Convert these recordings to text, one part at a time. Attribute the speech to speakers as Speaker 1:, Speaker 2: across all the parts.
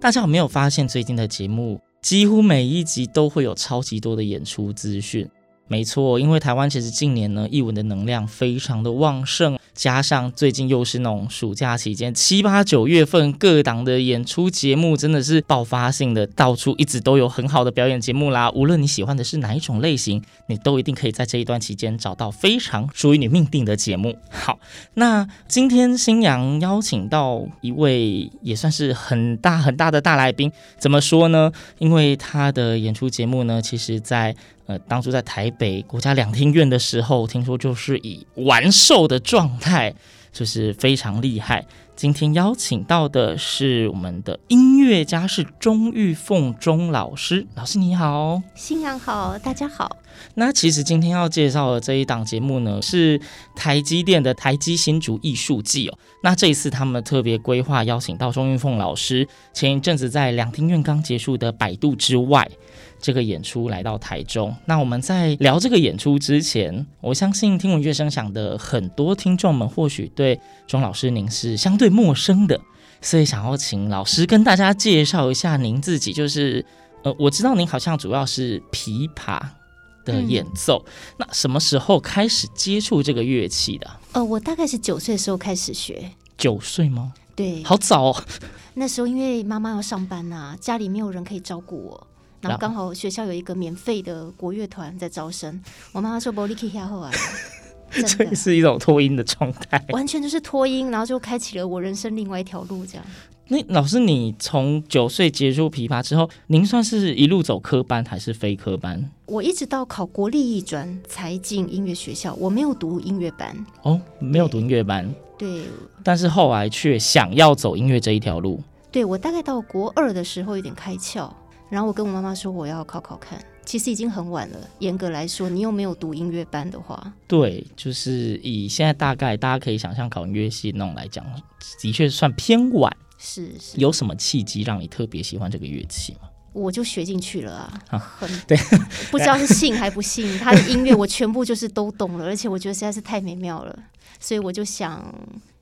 Speaker 1: 大家有没有发现，最近的节目几乎每一集都会有超级多的演出资讯？没错，因为台湾其实近年呢，艺文的能量非常的旺盛，加上最近又是那种暑假期间，七八九月份各档的演出节目真的是爆发性的，到处一直都有很好的表演节目啦。无论你喜欢的是哪一种类型，你都一定可以在这一段期间找到非常属于你命定的节目。好，那今天新阳邀请到一位也算是很大很大的大来宾，怎么说呢？因为他的演出节目呢，其实在呃当初在台北国家两厅院的时候，听说就是以完售的状态，就是非常厉害。今天邀请到的是我们的音乐家，是钟玉凤钟老师，老师你好。
Speaker 2: 新娘好，大家好。
Speaker 1: 那其实今天要介绍的这一档节目呢，是台积电的台积新竹艺术季哦。那这一次他们特别规划邀请到钟玉凤老师，前一阵子在两厅院刚结束的《百度之外》这个演出来到台中。那我们在聊这个演出之前，我相信听闻乐声响的很多听众们或许对钟老师您是相对陌生的，所以想要请老师跟大家介绍一下您自己。就是呃，我知道您好像主要是琵琶的演奏，嗯、那什么时候开始接触这个乐器的？
Speaker 2: 呃，我大概是九岁的时候开始学。
Speaker 1: 九岁吗？
Speaker 2: 对，
Speaker 1: 好早哦。
Speaker 2: 那时候因为妈妈要上班呐、啊，家里没有人可以照顾我，然后刚好学校有一个免费的国乐团在招生，我妈妈说：“不，你可以下后啊。”
Speaker 1: 所以是一种脱音的状态，
Speaker 2: 完全就是脱音，然后就开启了我人生另外一条路。这样，
Speaker 1: 那老师，你从九岁接触琵琶之后，您算是一路走科班还是非科班？
Speaker 2: 我一直到考国立艺专才进音乐学校，我没有读音乐班。
Speaker 1: 哦，没有读音乐班。
Speaker 2: 对。对，
Speaker 1: 但是后来却想要走音乐这一条路。
Speaker 2: 对，我大概到国二的时候有点开窍，然后我跟我妈妈说我要考考看。其实已经很晚了。严格来说，你又没有读音乐班的话，
Speaker 1: 对，就是以现在大概大家可以想象考音乐系那种来讲，的确算偏晚。
Speaker 2: 是是。
Speaker 1: 有什么契机让你特别喜欢这个乐器吗？
Speaker 2: 我就学进去了啊，
Speaker 1: 啊
Speaker 2: 很
Speaker 1: 对，
Speaker 2: 不知道是信还不信，他的音乐我全部就是都懂了，而且我觉得实在是太美妙了，所以我就想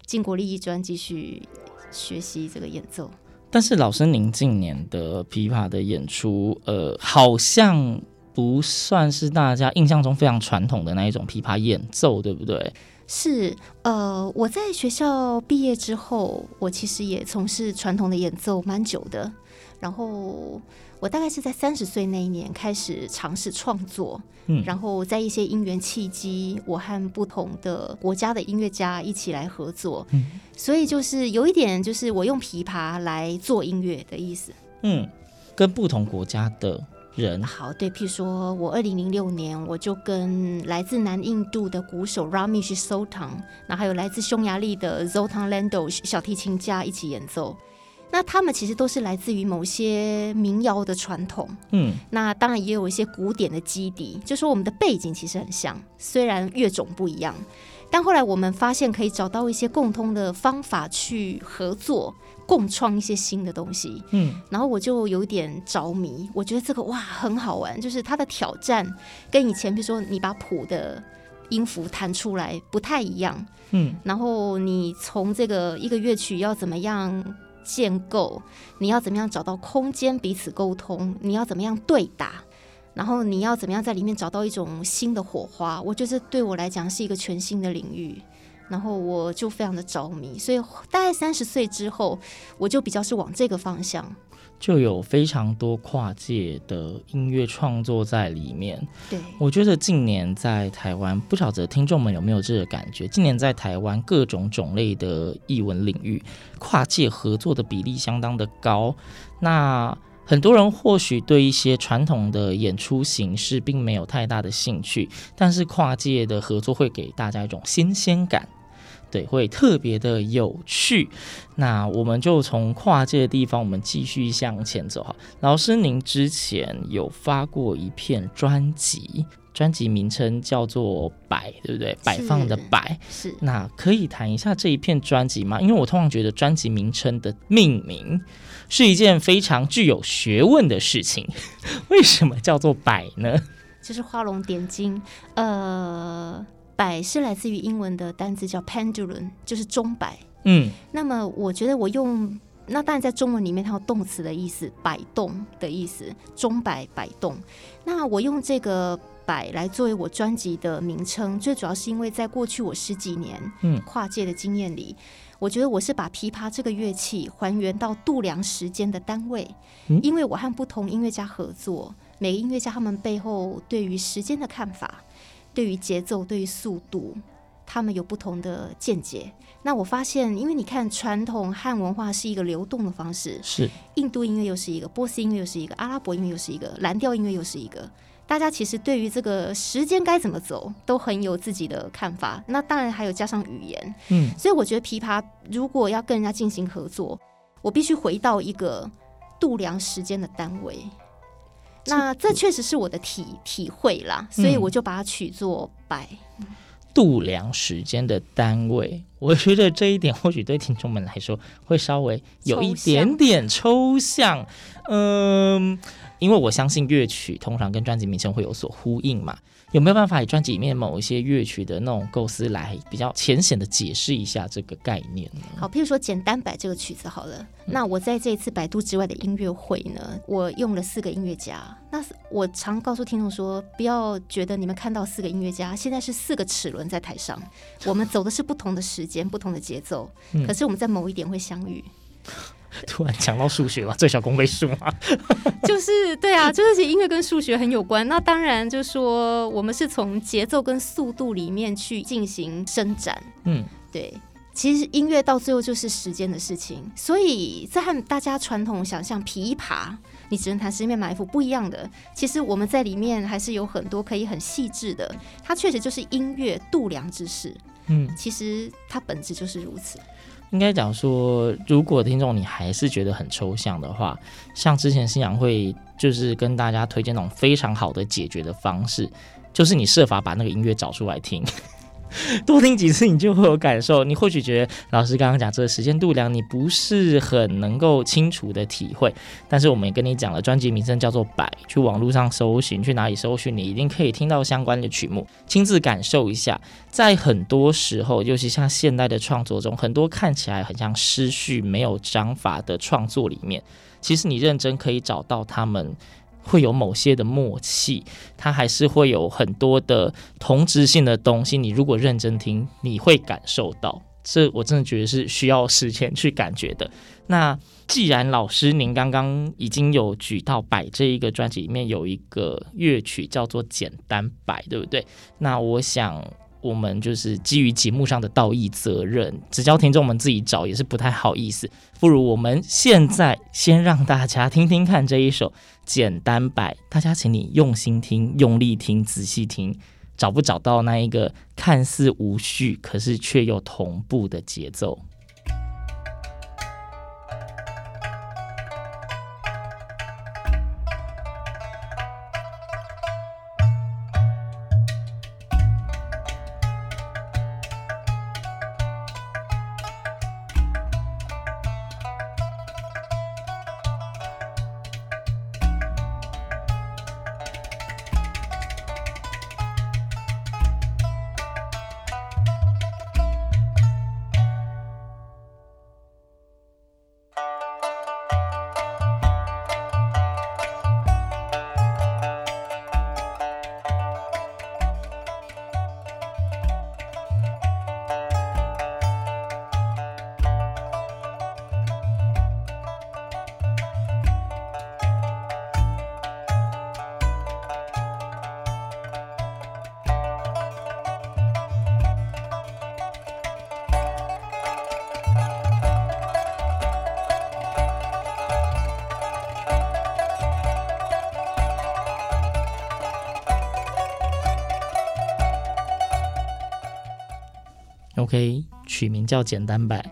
Speaker 2: 进国立艺专继续学习这个演奏。
Speaker 1: 但是老师，您近年的琵琶的演出，呃，好像不算是大家印象中非常传统的那一种琵琶演奏，对不对？
Speaker 2: 是，呃，我在学校毕业之后，我其实也从事传统的演奏蛮久的，然后。我大概是在三十岁那一年开始尝试创作，嗯，然后在一些因缘契机，我和不同的国家的音乐家一起来合作，嗯，所以就是有一点就是我用琵琶来做音乐的意思，
Speaker 1: 嗯，跟不同国家的人，
Speaker 2: 好，对，譬如说我二零零六年我就跟来自南印度的鼓手 Ramesh Sultan，那还有来自匈牙利的 Zoltan Lando 小提琴家一起演奏。那他们其实都是来自于某些民谣的传统，嗯，那当然也有一些古典的基底，就说我们的背景其实很像，虽然乐种不一样，但后来我们发现可以找到一些共通的方法去合作，共创一些新的东西，嗯，然后我就有点着迷，我觉得这个哇很好玩，就是它的挑战跟以前比如说你把谱的音符弹出来不太一样，嗯，然后你从这个一个乐曲要怎么样建构，你要怎么样找到空间彼此沟通？你要怎么样对打？然后你要怎么样在里面找到一种新的火花？我觉得对我来讲是一个全新的领域。然后我就非常的着迷，所以大概三十岁之后，我就比较是往这个方向。
Speaker 1: 就有非常多跨界的音乐创作在里面。
Speaker 2: 对，
Speaker 1: 我觉得近年在台湾，不晓得听众们有没有这个感觉？近年在台湾各种种类的艺文领域，跨界合作的比例相当的高。那很多人或许对一些传统的演出形式并没有太大的兴趣，但是跨界的合作会给大家一种新鲜感。对，会特别的有趣。那我们就从跨界的地方，我们继续向前走哈。老师，您之前有发过一片专辑，专辑名称叫做“摆”，对不对？摆放的“摆”
Speaker 2: 是。
Speaker 1: 那可以谈一下这一片专辑吗？因为我通常觉得专辑名称的命名是一件非常具有学问的事情。为什么叫做“摆”呢？
Speaker 2: 就是画龙点睛，呃。摆是来自于英文的单字叫 pendulum，就是钟摆。嗯，那么我觉得我用那当然在中文里面它有动词的意思，摆动的意思，钟摆摆动。那我用这个摆来作为我专辑的名称，最主要是因为在过去我十几年嗯跨界的经验里，嗯、我觉得我是把琵琶这个乐器还原到度量时间的单位，嗯、因为我和不同音乐家合作，每个音乐家他们背后对于时间的看法。对于节奏，对于速度，他们有不同的见解。那我发现，因为你看，传统汉文化是一个流动的方式，
Speaker 1: 是
Speaker 2: 印度音乐又是一个，波斯音乐又是一个，阿拉伯音乐又是一个，蓝调音乐又是一个。大家其实对于这个时间该怎么走，都很有自己的看法。那当然还有加上语言，嗯，所以我觉得琵琶如果要跟人家进行合作，我必须回到一个度量时间的单位。那这确实是我的体体会啦，所以我就把它取作百。
Speaker 1: 度量时间的单位，我觉得这一点或许对听众们来说会稍微有一点点抽象。嗯，因为我相信乐曲通常跟专辑名称会有所呼应嘛。有没有办法以专辑里面某一些乐曲的那种构思来比较浅显的解释一下这个概念呢？
Speaker 2: 好，譬如说《简单摆》这个曲子好了，嗯、那我在这一次百度之外的音乐会呢，我用了四个音乐家。那我常告诉听众说，不要觉得你们看到四个音乐家，现在是四个齿轮在台上，我们走的是不同的时间、不同的节奏，可是我们在某一点会相遇。嗯 突然讲到数学嘛，最小公倍数嘛，就是对啊，就是音乐跟数学很有关。那当然就是说，我们是从节奏跟速度里面去进行伸展。嗯，对，其实音乐到最后就是时间的事情。所以在和大家传统想象琵琶，你只能弹十面埋伏不一样的。其实我们在里面还是有很多可以很细致的。它确实就是音乐度量之事。嗯，其实它本质就是如此。
Speaker 1: 应该讲说，如果听众你还是觉得很抽象的话，像之前新阳会就是跟大家推荐那种非常好的解决的方式，就是你设法把那个音乐找出来听。多听几次，你就会有感受。你或许觉得老师刚刚讲这个时间度量，你不是很能够清楚的体会。但是我们也跟你讲了，专辑名称叫做《摆》，去网络上搜寻，去哪里搜寻，你一定可以听到相关的曲目，亲自感受一下。在很多时候，尤其像现代的创作中，很多看起来很像失序、没有章法的创作里面，其实你认真可以找到他们。会有某些的默契，它还是会有很多的同质性的东西。你如果认真听，你会感受到。这我真的觉得是需要时间去感觉的。那既然老师您刚刚已经有举到摆这一个专辑里面有一个乐曲叫做《简单摆》，对不对？那我想。我们就是基于节目上的道义责任，只教听众们自己找也是不太好意思。不如我们现在先让大家听听看这一首《简单版》，大家请你用心听、用力听、仔细听，找不找到那一个看似无序，可是却又同步的节奏？OK，取名叫简单版，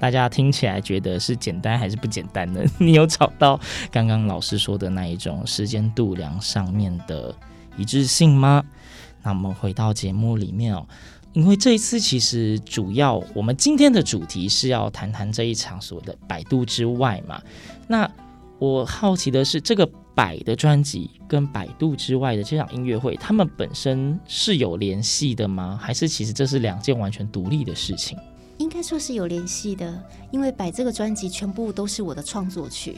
Speaker 1: 大家听起来觉得是简单还是不简单呢？你有找到刚刚老师说的那一种时间度量上面的一致性吗？那我们回到节目里面哦，因为这一次其实主要我们今天的主题是要谈谈这一场所谓的百度之外嘛。那我好奇的是，这个百的专辑跟百度之外的这场音乐会，他们本身是有联系的吗？还是其实这是两件完全独立的事情？
Speaker 2: 应该说是有联系的，因为百这个专辑全部都是我的创作曲。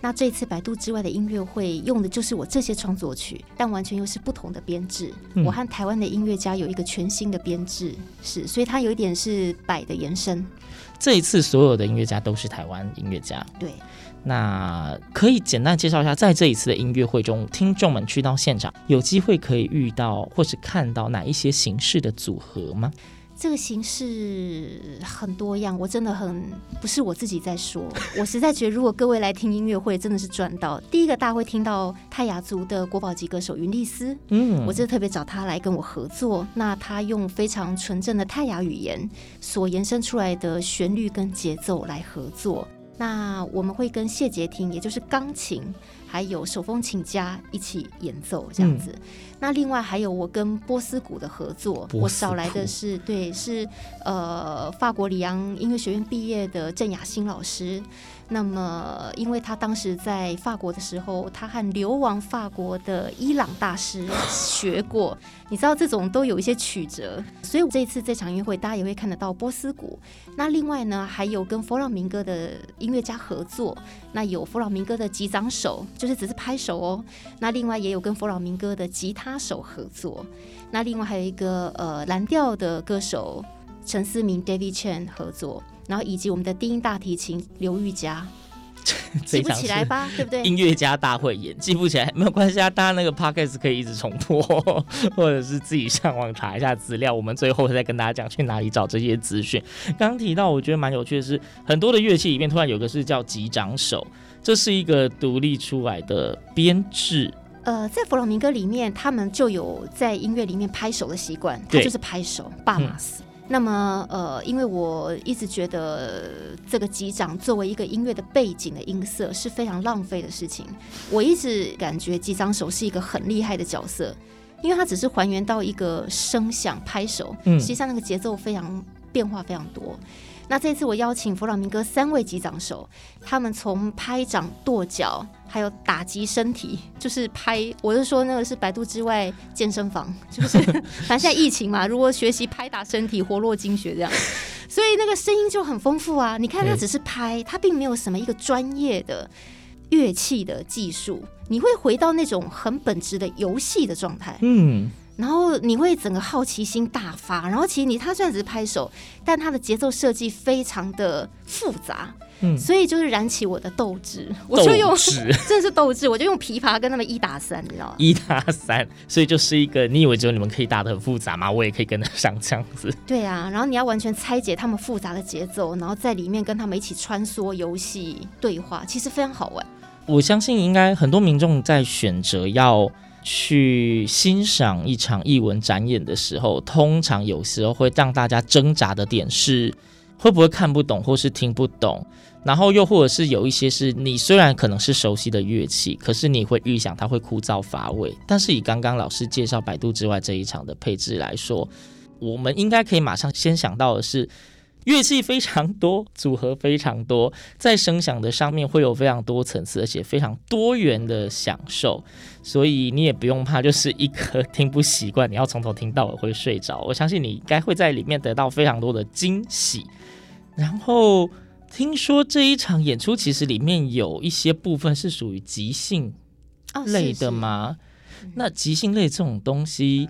Speaker 2: 那这次百度之外的音乐会用的就是我这些创作曲，但完全又是不同的编制。嗯、我和台湾的音乐家有一个全新的编制，是，所以它有一点是摆的延伸。
Speaker 1: 这一次所有的音乐家都是台湾音乐家。
Speaker 2: 对，
Speaker 1: 那可以简单介绍一下，在这一次的音乐会中，听众们去到现场有机会可以遇到或是看到哪一些形式的组合吗？
Speaker 2: 这个形式很多样，我真的很不是我自己在说，我实在觉得如果各位来听音乐会，真的是赚到。第一个大家会听到泰雅族的国宝级歌手云丽丝，嗯，我这特别找他来跟我合作，那他用非常纯正的泰雅语言所延伸出来的旋律跟节奏来合作。那我们会跟谢杰听，也就是钢琴。还有手风琴家一起演奏这样子，嗯、那另外还有我跟波斯鼓的合作，我找来的是对是呃法国里昂音乐学院毕业的郑雅欣老师。那么，因为他当时在法国的时候，他和流亡法国的伊朗大师学过，你知道这种都有一些曲折，所以这一次这场音乐会，大家也会看得到波斯鼓。那另外呢，还有跟佛朗明哥的音乐家合作，那有佛朗明哥的击掌手，就是只是拍手哦。那另外也有跟佛朗明哥的吉他手合作。那另外还有一个呃蓝调的歌手陈思明 David Chen 合作。然后以及我们的低音大提琴刘玉佳，记不起来吧？对不对？
Speaker 1: 音乐家大会演记不起来没有关系啊，大家那个 podcast 可以一直重播，或者是自己上网查一下资料。我们最后再跟大家讲去哪里找这些资讯。刚刚提到，我觉得蛮有趣的是，很多的乐器里面突然有个是叫击掌手，这是一个独立出来的编制。
Speaker 2: 呃，在弗朗明哥里面，他们就有在音乐里面拍手的习惯，他就是拍手，巴马斯。那么，呃，因为我一直觉得这个击掌作为一个音乐的背景的音色是非常浪费的事情。我一直感觉击掌手是一个很厉害的角色，因为它只是还原到一个声响拍手，实际上那个节奏非常变化非常多。那这次我邀请弗朗明哥三位击掌手，他们从拍掌、跺脚，还有打击身体，就是拍。我是说那个是百度之外健身房，就是 反正现在疫情嘛，如果学习拍打身体、活络经血这样，所以那个声音就很丰富啊。你看他只是拍，他并没有什么一个专业的乐器的技术，你会回到那种很本质的游戏的状态。嗯。然后你会整个好奇心大发，然后其实你他虽然只是拍手，但他的节奏设计非常的复杂，嗯，所以就是燃起我的斗志，我就用 真的是斗志，我就用琵琶跟他们一打三，你知道吗？
Speaker 1: 一打三，所以就是一个你以为只有你们可以打的很复杂吗？我也可以跟得上这样子。
Speaker 2: 对啊，然后你要完全拆解他们复杂的节奏，然后在里面跟他们一起穿梭游戏对话，其实非常好玩。
Speaker 1: 我相信应该很多民众在选择要。去欣赏一场艺文展演的时候，通常有时候会让大家挣扎的点是，会不会看不懂或是听不懂，然后又或者是有一些是你虽然可能是熟悉的乐器，可是你会预想它会枯燥乏味。但是以刚刚老师介绍百度之外这一场的配置来说，我们应该可以马上先想到的是。乐器非常多，组合非常多，在声响的上面会有非常多层次，而且非常多元的享受，所以你也不用怕，就是一个听不习惯，你要从头听到尾会睡着。我相信你应该会在里面得到非常多的惊喜。然后听说这一场演出其实里面有一些部分是属于即兴类的吗？哦，是是。那即兴类这种东西，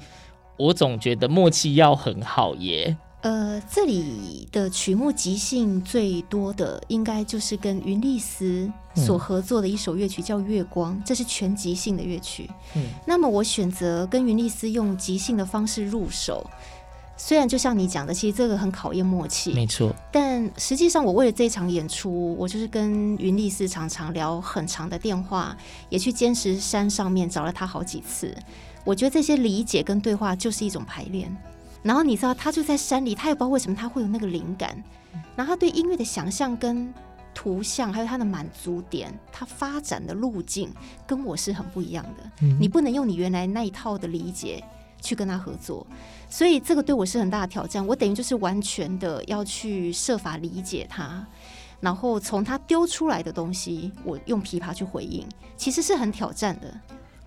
Speaker 1: 我总觉得默契要很好耶。
Speaker 2: 呃，这里的曲目即兴最多的，应该就是跟云丽斯所合作的一首乐曲，叫《月光》，这是全即兴的乐曲。嗯，那么我选择跟云丽斯用即兴的方式入手，虽然就像你讲的，其实这个很考验默契，
Speaker 1: 没错。
Speaker 2: 但实际上，我为了这场演出，我就是跟云丽斯常常聊很长的电话，也去坚石山上面找了他好几次。我觉得这些理解跟对话就是一种排练。然后你知道他就在山里，他也不知道为什么他会有那个灵感，然后他对音乐的想象跟图像还有他的满足点，他发展的路径跟我是很不一样的。你不能用你原来那一套的理解去跟他合作，所以这个对我是很大的挑战。我等于就是完全的要去设法理解他。然后从他丢出来的东西，我用琵琶去回应，其实是很挑战的，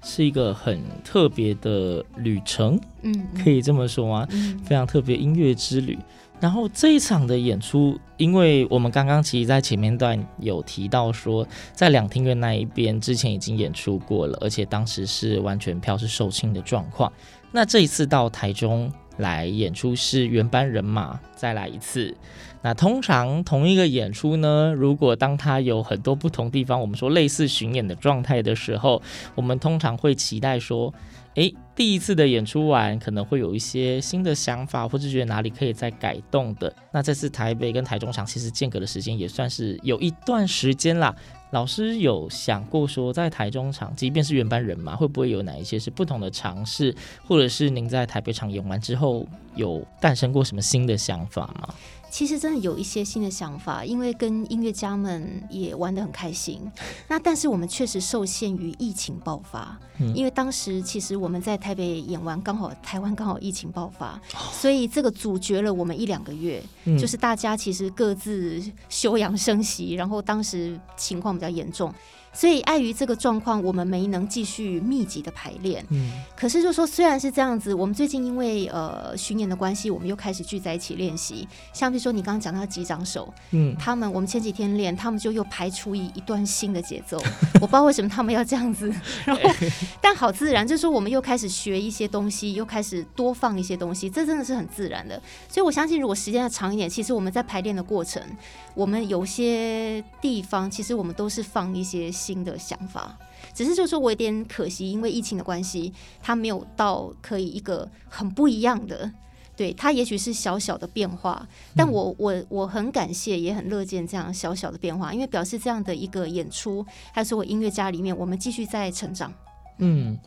Speaker 1: 是一个很特别的旅程，嗯，可以这么说吗？嗯，非常特别音乐之旅。然后这一场的演出，因为我们刚刚其实在前面段有提到说，在两厅院那一边之前已经演出过了，而且当时是完全票是售罄的状况。那这一次到台中来演出是原班人马再来一次。那通常同一个演出呢，如果当它有很多不同地方，我们说类似巡演的状态的时候，我们通常会期待说，诶，第一次的演出完可能会有一些新的想法，或是觉得哪里可以再改动的。那这次台北跟台中场其实间隔的时间也算是有一段时间啦。老师有想过说，在台中场，即便是原班人马，会不会有哪一些是不同的尝试，或者是您在台北场演完之后，有诞生过什么新的想法吗？
Speaker 2: 其实真的有一些新的想法，因为跟音乐家们也玩得很开心。那但是我们确实受限于疫情爆发，嗯，因为当时其实我们在台北演完，刚好台湾刚好疫情爆发，所以这个阻绝了我们一两个月，嗯，就是大家其实各自休养生息，然后当时情况比较严重。所以碍于这个状况，我们没能继续密集的排练。嗯，可是就说虽然是这样子，我们最近因为呃巡演的关系，我们又开始聚在一起练习。像比如说你刚刚讲到击掌手，嗯，他们我们前几天练，他们就又排出一一段新的节奏。我不知道为什么他们要这样子，然后但好自然，就是说我们又开始学一些东西，又开始多放一些东西，这真的是很自然的。所以我相信，如果时间要长一点，其实我们在排练的过程，我们有些地方其实我们都是放一些。新的想法，只是就是说我有点可惜，因为疫情的关系，它没有到可以一个很不一样的。对，它也许是小小的变化，但我我我很感谢，也很乐见这样小小的变化，因为表示这样的一个演出，还是我音乐家里面，我们继续在成长。
Speaker 1: 嗯，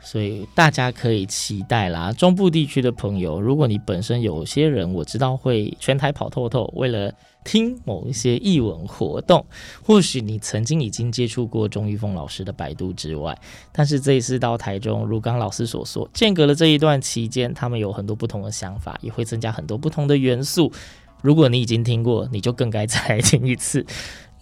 Speaker 1: 所以大家可以期待啦。中部地区的朋友，如果你本身有些人我知道会全台跑透透，为了听某一些译文活动，或许你曾经已经接触过钟玉凤老师的《摆渡》之外，但是这一次到台中，如刚老师所说，间隔了这一段期间，他们有很多不同的想法，也会增加很多不同的元素。如果你已经听过，你就更该再来听一次。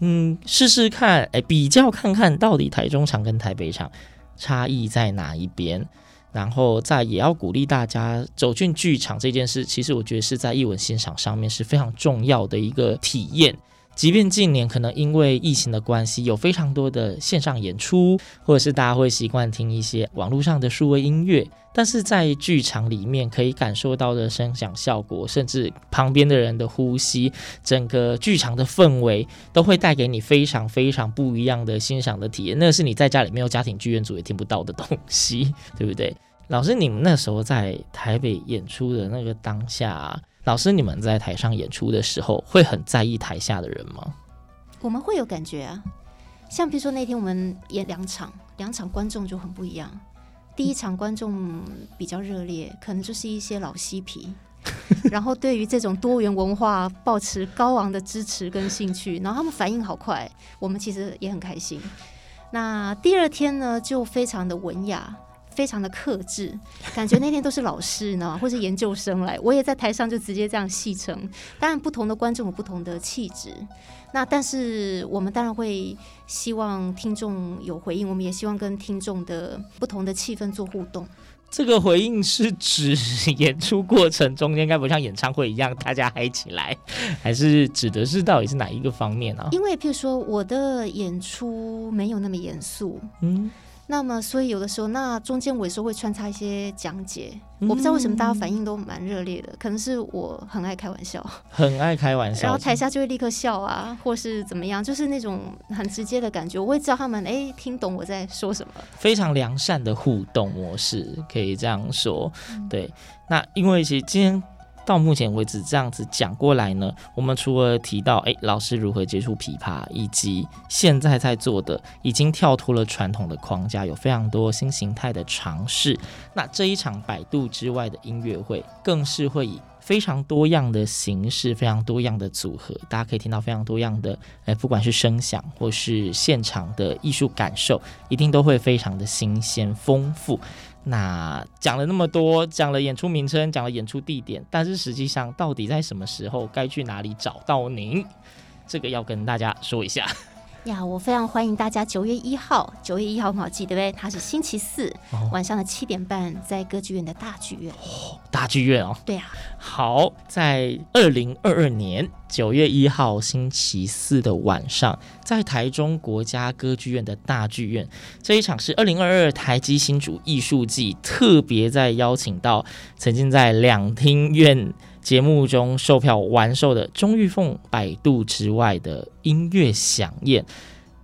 Speaker 1: 嗯，试试看，哎，比较看看到底台中场跟台北场差异在哪一边。然后再也要鼓励大家走进剧场这件事，其实我觉得是在艺文欣赏上面是非常重要的一个体验。即便近年可能因为疫情的关系，有非常多的线上演出，或者是大家会习惯听一些网络上的数位音乐，但是在剧场里面可以感受到的声响效果，甚至旁边的人的呼吸，整个剧场的氛围，都会带给你非常非常不一样的欣赏的体验。那是你在家里没有家庭剧院组也听不到的东西，对不对？老师，你们那时候在台北演出的那个当下。老师，你们在台上演出的时候，会很在意台下的人吗？
Speaker 2: 我们会有感觉啊，像比如说那天我们演两场，两场观众就很不一样。第一场观众比较热烈，可能就是一些老嬉皮，然后对于这种多元文化抱持高昂的支持跟兴趣，然后他们反应好快，我们其实也很开心。那第二天呢，就非常的文雅。非常的克制，感觉那天都是老师呢，或是研究生来。我也在台上就直接这样戏称。当然，不同的观众有不同的气质。那但是我们当然会希望听众有回应，我们也希望跟听众的不同的气氛做互动。
Speaker 1: 这个回应是指演出过程中间，该不像演唱会一样大家嗨起来，还是指的是到底是哪一个方面呢？啊？
Speaker 2: 因为譬如说我的演出没有那么严肃，嗯。那么，所以有的时候，那中间我有时候会穿插一些讲解。我不知道为什么大家反应都蛮热烈的，可能是我很爱开玩笑，
Speaker 1: 很爱开玩笑，
Speaker 2: 然后台下就会立刻笑啊，或是怎么样，就是那种很直接的感觉。我会知道他们哎听懂我在说什么，
Speaker 1: 非常良善的互动模式，可以这样说。对，那因为其实今天。到目前为止这样子讲过来呢，我们除了提到诶老师如何接触琵琶，以及现在在做的已经跳脱了传统的框架，有非常多新形态的尝试。那这一场百度之外的音乐会，更是会以非常多样的形式，非常多样的组合，大家可以听到非常多样的，诶，不管是声响或是现场的艺术感受，一定都会非常的新鲜丰富。那讲了那么多，讲了演出名称，讲了演出地点，但是实际上到底在什么时候该去哪里找到您？这个要跟大家说一下。
Speaker 2: 呀，我非常欢迎大家九月一号，九月一号很好记，对不对？它是星期四、哦、晚上的七点半，在歌剧院的大剧院。
Speaker 1: 哦，大剧院哦。
Speaker 2: 对啊。
Speaker 1: 好，在二零二二年九月一号星期四的晚上，在台中国家歌剧院的大剧院，这一场是二零二二台积新竹艺术季特别在邀请到曾经在两厅院。节目中售票完售的钟玉凤百度之外的音乐响宴，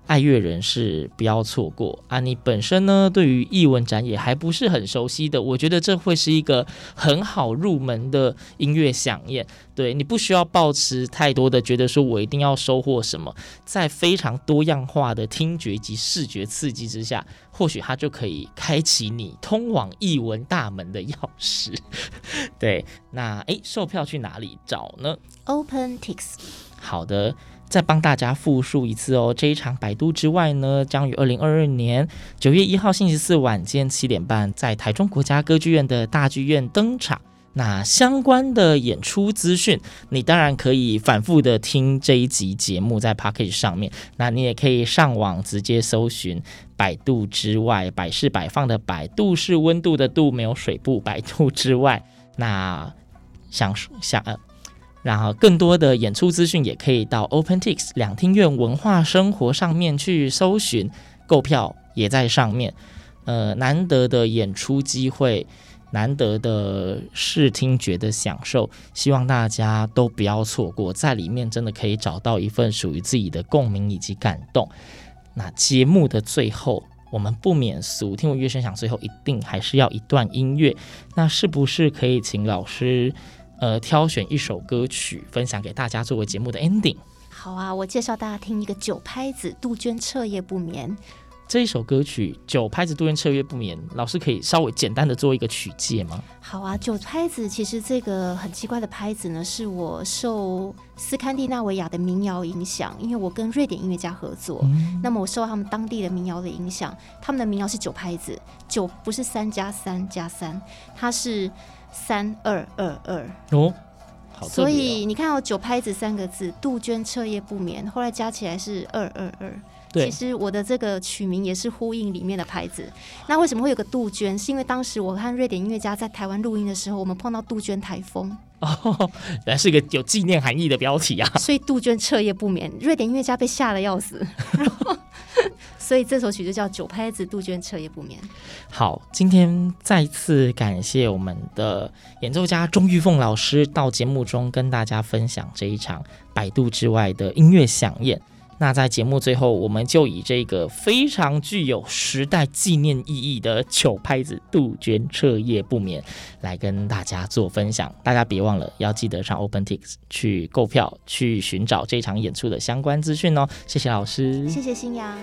Speaker 1: 爱乐人士不要错过啊！你本身呢，对于艺文展也还不是很熟悉的，我觉得这会是一个很好入门的音乐响宴。对，你不需要抱持太多的觉得说我一定要收获什么，在非常多样化的听觉及视觉刺激之下，或许它就可以开启你通往艺文大门的钥匙。对，那诶，售票去哪里找呢
Speaker 2: ？OpenTix。
Speaker 1: 好的。再帮大家复述一次哦，这一场百度之外呢，将于二零二二年九月一号星期四晚间七点半，在台中国家歌剧院的大剧院登场。那相关的演出资讯，你当然可以反复的听这一集节目在 Podcast 上面。那你也可以上网直接搜寻“百度之外”，百事摆放的百，度是温度的度，没有水部，百度之外。那想说想呃。然后，更多的演出资讯也可以到 OpenTix 两厅院文化生活上面去搜寻，购票也在上面。呃，难得的演出机会，难得的视听觉的享受，希望大家都不要错过，在里面真的可以找到一份属于自己的共鸣以及感动。那节目的最后，我们不免俗，听闻乐声响，最后一定还是要一段音乐。那是不是可以请老师？呃，挑选一首歌曲分享给大家作为节目的 ending。
Speaker 2: 好啊，我介绍大家听一个九拍子杜鹃彻夜不眠
Speaker 1: 这一首歌曲。九拍子杜鹃彻夜不眠，老师可以稍微简单的做一个曲介吗？
Speaker 2: 好啊，九拍子其实这个很奇怪的拍子呢，是我受斯堪的纳维亚的民谣影响，因为我跟瑞典音乐家合作，嗯、那么我受他们当地的民谣的影响，他们的民谣是九拍子，九不是三加三加三，它是。三二二二
Speaker 1: 哦，好，
Speaker 2: 所以你看到九拍子三个字，杜鹃彻夜不眠，后来加起来是二二二。对，其实我的这个曲名也是呼应里面的牌子。那为什么会有个杜鹃？是因为当时我和瑞典音乐家在台湾录音的时候，我们碰到杜鹃台风。
Speaker 1: 哦，原来是一个有纪念含义的标题啊！
Speaker 2: 所以杜鹃彻夜不眠，瑞典音乐家被吓得要死。所以这首曲就叫《九拍子杜鹃彻夜不眠》。
Speaker 1: 好，今天再次感谢我们的演奏家钟玉凤老师到节目中跟大家分享这一场百度之外的音乐响宴。那在节目最后，我们就以这个非常具有时代纪念意义的糗拍子杜鹃彻夜不眠来跟大家做分享。大家别忘了要记得上 OpenTix 去购票，去寻找这场演出的相关资讯哦。谢谢老师，
Speaker 2: 谢谢新阳。